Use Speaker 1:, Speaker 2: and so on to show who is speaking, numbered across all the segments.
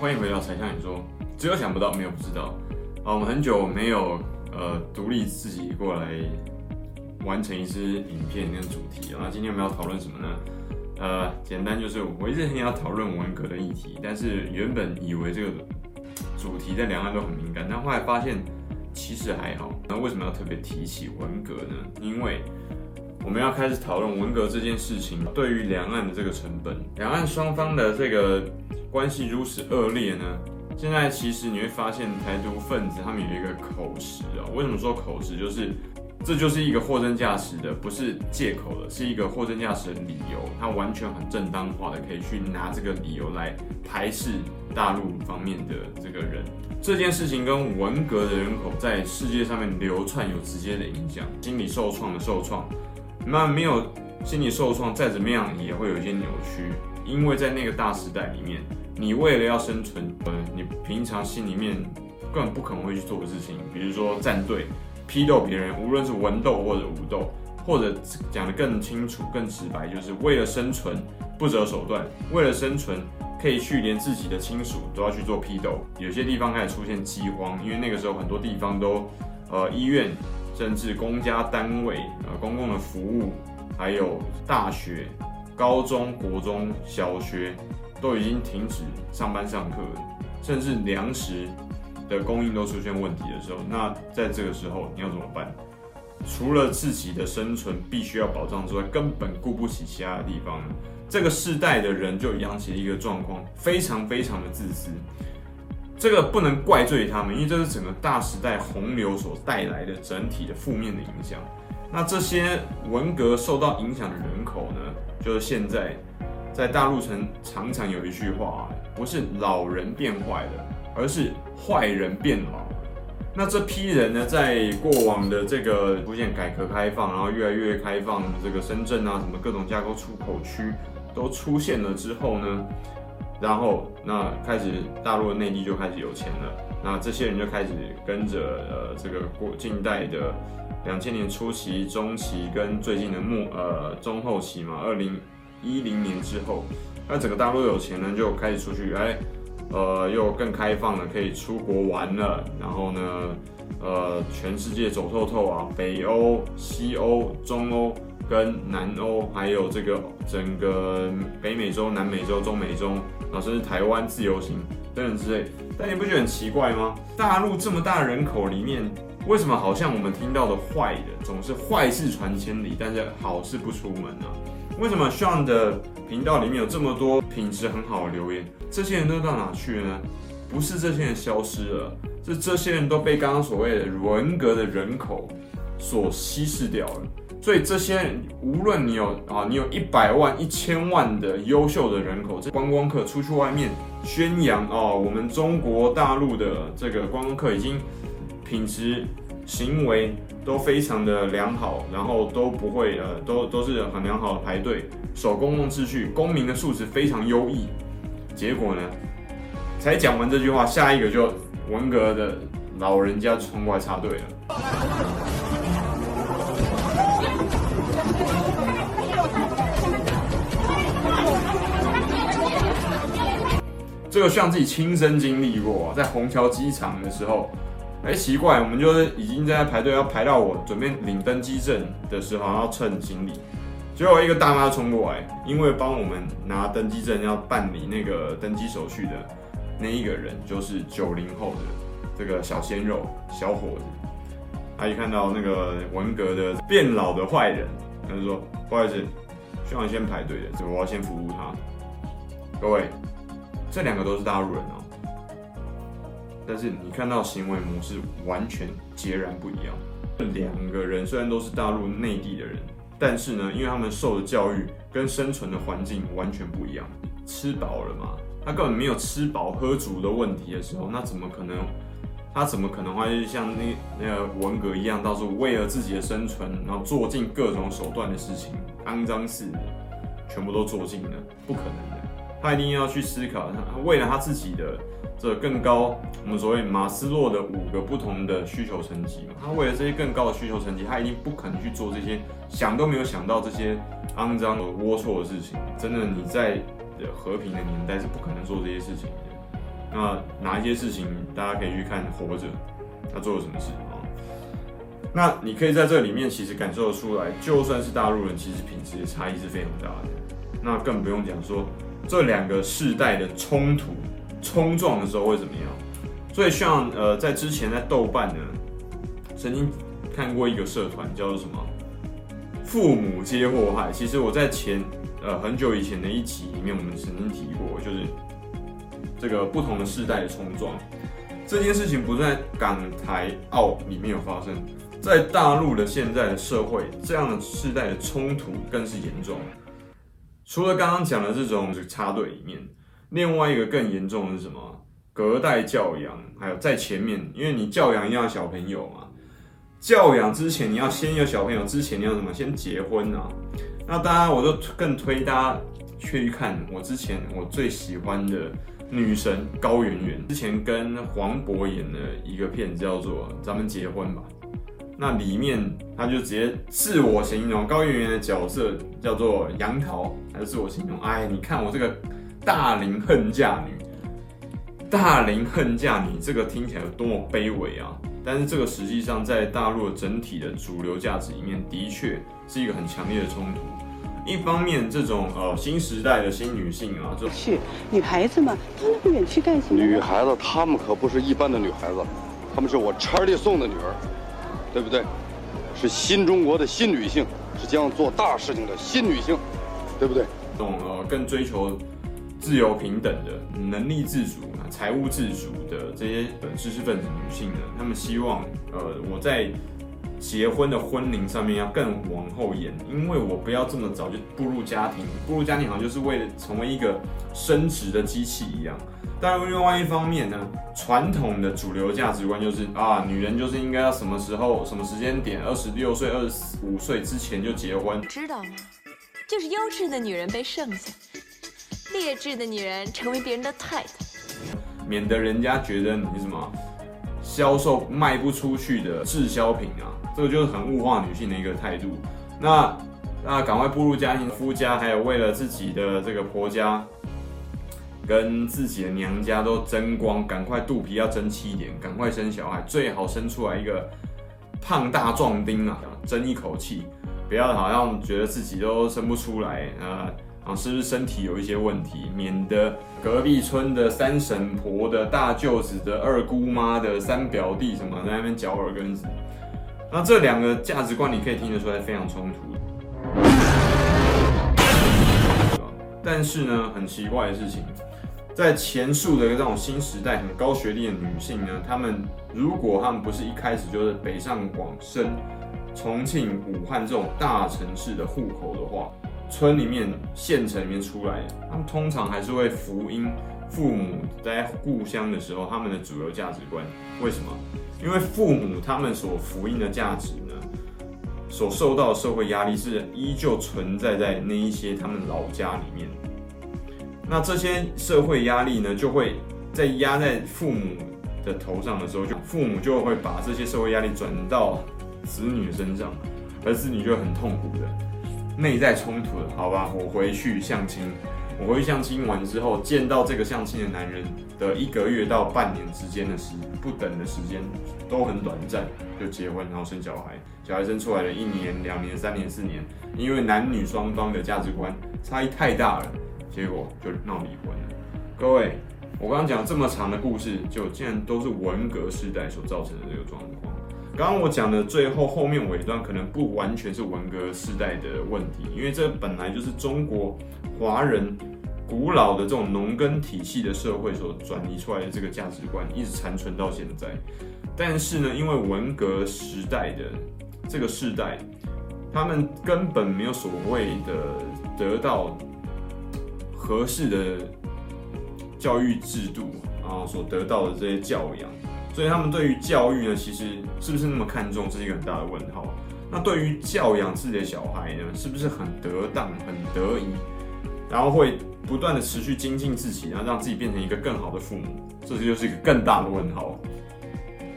Speaker 1: 欢迎回到柴 Sean 你说，只有想不到，没有不知道。啊，我们很久没有呃独立自己过来完成一支影片跟主题啊。那今天我们要讨论什么呢？呃，简单就是我一直很想要讨论文革的议题，但是原本以为这个主题在两岸都很敏感，但后来发现其实还好。那为什么要特别提起文革呢？因为我们要开始讨论文革这件事情对于两岸的这个成本，两岸双方的这个关系如此恶劣呢？现在其实你会发现台独分子他们有一个口实啊，为什么说口实？就是这就是一个货真价实的，不是借口的，是一个货真价实的理由，他完全很正当化的可以去拿这个理由来排斥大陆方面的这个人。这件事情跟文革的人口在世界上面流窜有直接的影响，心理受创的受创。那没有心理受创，再怎么样也会有一些扭曲，因为在那个大时代里面，你为了要生存，呃，你平常心里面根本不可能会去做的事情，比如说站队、批斗别人，无论是文斗或者武斗，或者讲得更清楚、更直白，就是为了生存不择手段，为了生存可以去连自己的亲属都要去做批斗。有些地方开始出现饥荒，因为那个时候很多地方都，呃，医院。甚至公家单位、呃公共的服务，还有大学、高中国中小学，都已经停止上班上课，甚至粮食的供应都出现问题的时候，那在这个时候你要怎么办？除了自己的生存必须要保障之外，根本顾不起其他的地方。这个世代的人就养起了一个状况，非常非常的自私。这个不能怪罪他们，因为这是整个大时代洪流所带来的整体的负面的影响。那这些文革受到影响的人口呢，就是现在在大陆城常常有一句话啊，不是老人变坏了，而是坏人变老。那这批人呢，在过往的这个出现改革开放，然后越来越开放，这个深圳啊，什么各种架构出口区都出现了之后呢，然后，那开始大陆内地就开始有钱了，那这些人就开始跟着呃这个过近代的两千年初期、中期跟最近的末呃中后期嘛，二零一零年之后，那整个大陆有钱人就开始出去，哎，呃又更开放了，可以出国玩了，然后呢，呃全世界走透透啊，北欧、西欧、中欧。跟南欧，还有这个整个北美洲、南美洲、中美洲，然后甚至台湾自由行等等之类，但你不觉得很奇怪吗？大陆这么大人口里面，为什么好像我们听到的坏的总是坏事传千里，但是好事不出门呢？为什么 Sean 的频道里面有这么多品质很好的留言？这些人都到哪去了呢？不是这些人消失了，是这些人都被刚刚所谓的文革的人口所稀释掉了。所以这些，无论你有啊，你有一百万、一千万的优秀的人口，这观光客出去外面宣扬哦，我们中国大陆的这个观光客已经品质、行为都非常的良好，然后都不会呃，都都是很良好的排队，守公共秩序，公民的素质非常优异。结果呢，才讲完这句话，下一个就文革的老人家冲过来插队了。这个像自己亲身经历过，在虹桥机场的时候，哎，奇怪，我们就是已经在排队，要排到我准备领登机证的时候，要称行李，结果一个大妈冲过来，因为帮我们拿登机证要办理那个登机手续的那一个人，就是九零后的这个小鲜肉小伙子，他一看到那个文革的变老的坏人，他就说：“不好意思，需要先排队的，所以我要先服务他。”各位。这两个都是大陆人哦，但是你看到行为模式完全截然不一样。这两个人虽然都是大陆内地的人，但是呢，因为他们受的教育跟生存的环境完全不一样。吃饱了嘛？他根本没有吃饱喝足的问题的时候，那怎么可能？他怎么可能会像那那个文革一样，到时候为了自己的生存，然后做尽各种手段的事情，肮脏事，全部都做尽呢？不可能的。他一定要去思考，他为了他自己的这更高，我们所谓马斯洛的五个不同的需求层级嘛。他为了这些更高的需求层级，他一定不可能去做这些想都没有想到这些肮脏的龌龊的事情。真的，你在和平的年代是不可能做这些事情的。那哪一些事情大家可以去看《活着》，他做了什么事啊？那你可以在这里面其实感受得出来，就算是大陆人，其实品质的差异是非常大的。那更不用讲说这两个世代的冲突冲撞的时候会怎么样。所以像呃，在之前在豆瓣呢，曾经看过一个社团叫做什么“父母皆祸害”。其实我在前呃很久以前的一集里面，我们曾经提过，就是这个不同的世代的冲撞这件事情，不在港台澳里面有发生。在大陆的现在的社会，这样的世代的冲突更是严重。除了刚刚讲的这种插队里面，另外一个更严重的是什么？隔代教养，还有在前面，因为你教养一样小朋友嘛，教养之前你要先有小朋友，之前你要什么？先结婚啊。那当然，我就更推大家去看我之前我最喜欢的女神高圆圆，之前跟黄渤演的一个片子叫做《咱们结婚吧》。那里面他就直接自我形容高圆圆的角色叫做杨桃，还是自我形容？哎，你看我这个大龄恨嫁女，大龄恨嫁女，这个听起来有多么卑微啊！但是这个实际上在大陆的整体的主流价值里面，的确是一个很强烈的冲突。一方面，这种呃新时代的新女性啊，就
Speaker 2: 去女孩子嘛，她那么远去干什么？
Speaker 3: 女孩子，她们可不是一般的女孩子，她们是我查理送的女儿。对不对？是新中国的新女性，是将要做大事情的新女性，对不对？
Speaker 1: 这种呃，更追求自由平等的、能力自主、财务自主的这些呃知识分子女性呢，她们希望呃我在结婚的婚龄上面要更往后延，因为我不要这么早就步入家庭，步入家庭好像就是为了成为一个生殖的机器一样。但另外一方面呢，传统的主流价值观就是啊，女人就是应该要什么时候、什么时间点，二十六岁、二十五岁之前就结婚，
Speaker 4: 知道吗？就是优质的女人被剩下，劣质的女人成为别人的太太，
Speaker 1: 免得人家觉得你什么销售卖不出去的滞销品啊，这个就是很物化女性的一个态度。那那赶快步入家庭，夫家还有为了自己的这个婆家。跟自己的娘家都争光，赶快肚皮要争气一点，赶快生小孩，最好生出来一个胖大壮丁啊，争一口气，不要好像觉得自己都生不出来。啊，啊，是不是身体有一些问题，免得隔壁村的三婶婆的大舅子的二姑妈的三表弟什么在那边嚼耳根子，那这两个价值观你可以听得出来非常冲突，但是呢，很奇怪的事情。在前述的这种新时代很高学历的女性呢，她们如果她们不是一开始就是北上广深、重庆、武汉这种大城市的户口的话，村里面、县城里面出来，她们通常还是会福音父母在故乡的时候，他们的主流价值观。为什么？因为父母他们所福音的价值呢，所受到的社会压力是依旧存在在那一些他们老家里面。那这些社会压力呢，就会在压在父母的头上的时候，就父母就会把这些社会压力转到子女身上，而子女就很痛苦的内在冲突了。好吧，我回去相亲，我回去相亲完之后，见到这个相亲的男人的一个月到半年之间的时不等的时间都很短暂，就结婚然后生小孩，小孩生出来了一年、两年、三年、四年，因为男女双方的价值观差异太大了。结果就闹离婚了。各位，我刚刚讲这么长的故事，就竟然都是文革时代所造成的这个状况。刚刚我讲的最后后面尾段可能不完全是文革时代的问题，因为这本来就是中国华人古老的这种农耕体系的社会所转移出来的这个价值观，一直残存到现在。但是呢，因为文革时代的这个世代，他们根本没有所谓的得到。合适的教育制度，啊所得到的这些教养，所以他们对于教育呢，其实是不是那么看重，这是一个很大的问号。那对于教养自己的小孩呢，是不是很得当、很得宜，然后会不断的持续精进自己，然后让自己变成一个更好的父母，这就是一个更大的问号。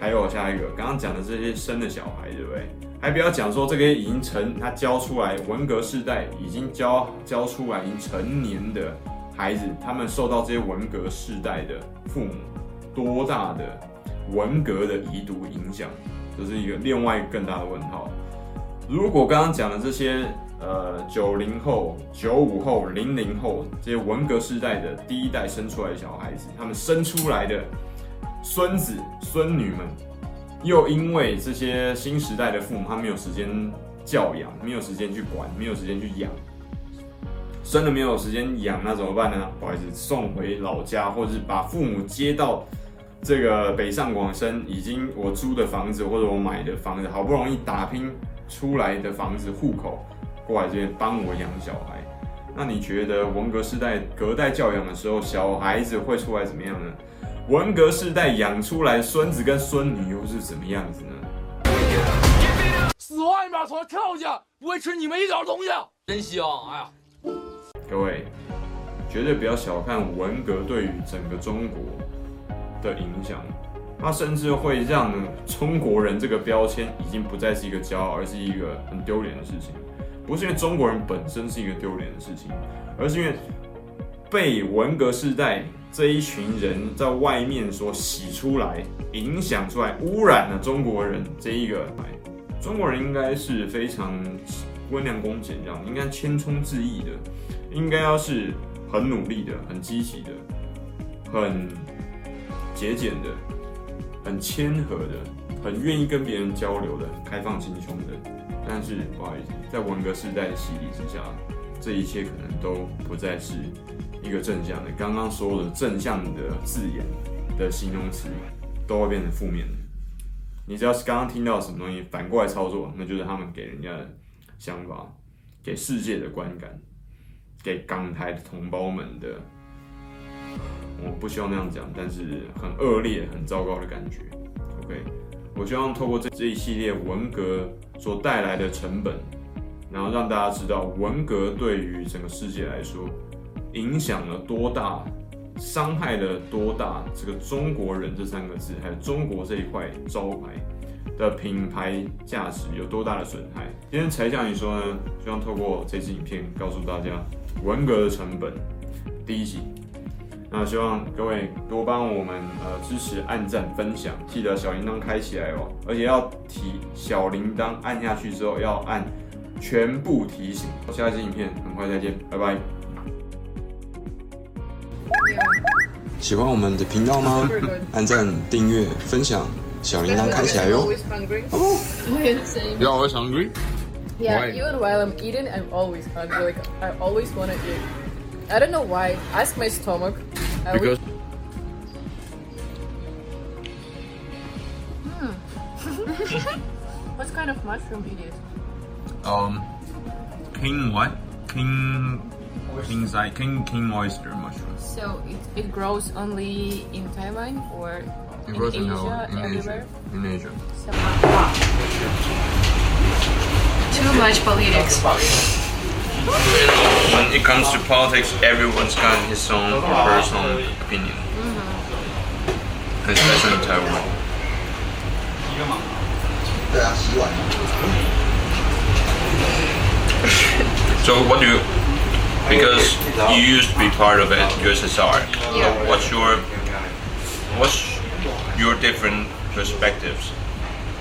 Speaker 1: 还有下一个，刚刚讲的这些生的小孩，对不对？还不要讲说这个已经成，他教出来文革世代已经教教出来已经成年的孩子他们受到这些文革世代的父母多大的文革的遗毒影响，这是一个另外一个更大的问号。如果刚刚讲的这些呃九零后、九五后、零零后这些文革世代的第一代生出来的小孩子，他们生出来的孙子孙女们，又因为这些新时代的父母，他没有时间教养，没有时间去管，没有时间去养，生了没有时间养，那怎么办呢？不好意思，送回老家，或者是把父母接到这个北上广深，已经我租的房子或者我买的房子，好不容易打拼出来的房子户口过来这边帮我养小孩。那你觉得文革时代隔代教养的时候，小孩子会出来怎么样呢？文革世代养出来孙子跟孙女又是怎么样子呢？
Speaker 5: 死外面从跳下，不会吃你们一点东西，真香！哎呀，
Speaker 1: 各位绝对不要小看文革对于整个中国的影响，它甚至会让中国人这个标签已经不再是一个骄傲，而是一个很丢脸的事情。不是因为中国人本身是一个丢脸的事情，而是因为被文革世代这一群人在外面所洗出来、影响出来、污染了中国人这一个。中国人应该是非常温良恭俭让，应该谦衷致意的，应该要是很努力的、很积极的、很节俭的、很谦和的、很愿意跟别人交流的、开放心胸的。但是不好意思，在文革时代的洗礼之下，这一切可能都不再是一个正向的。刚刚说的正向的字眼的形容词，都会变成负面的。你只要是刚刚听到什么东西，反过来操作，那就是他们给人家的想法，给世界的观感，给港台的同胞们的，我不希望那样讲，但是很恶劣、很糟糕的感觉。OK，我希望透过这这一系列文革所带来的成本，然后让大家知道文革对于整个世界来说影响了多大，伤害了多大，这个中国人这三个字，还有中国这一块招牌的品牌价值有多大的损害？今天才向你说呢，希望透过这支影片告诉大家文革的成本。第一集，那希望各位多帮我们呃支持、按赞、分享，记得小铃铛开起来哦，而且要提小铃铛按下去之后要按全部提醒。下一支影片很快再见，拜拜。喜欢我们的频道吗？按赞、订阅、分享，小铃铛开起来哟。You're always hungry?
Speaker 6: Yeah, why? even while I'm eating, I'm always hungry. Like, I always want to eat. I don't know why. Ask my stomach.
Speaker 1: Because.
Speaker 6: Hmm. what kind of mushroom it is?
Speaker 1: Um, king what? King. King side, king king oyster mushroom.
Speaker 6: So it, it grows only in Taiwan or
Speaker 1: it
Speaker 6: in Asia,
Speaker 1: in, in
Speaker 6: everywhere?
Speaker 1: Asia. In Asia.
Speaker 6: So, Too much politics.
Speaker 1: When it comes to politics, everyone's got his own personal opinion. Mm-hmm. Especially in Taiwan. So what do you because you used to be part of it, USSR.
Speaker 6: Yeah.
Speaker 1: So what's your what's your different perspectives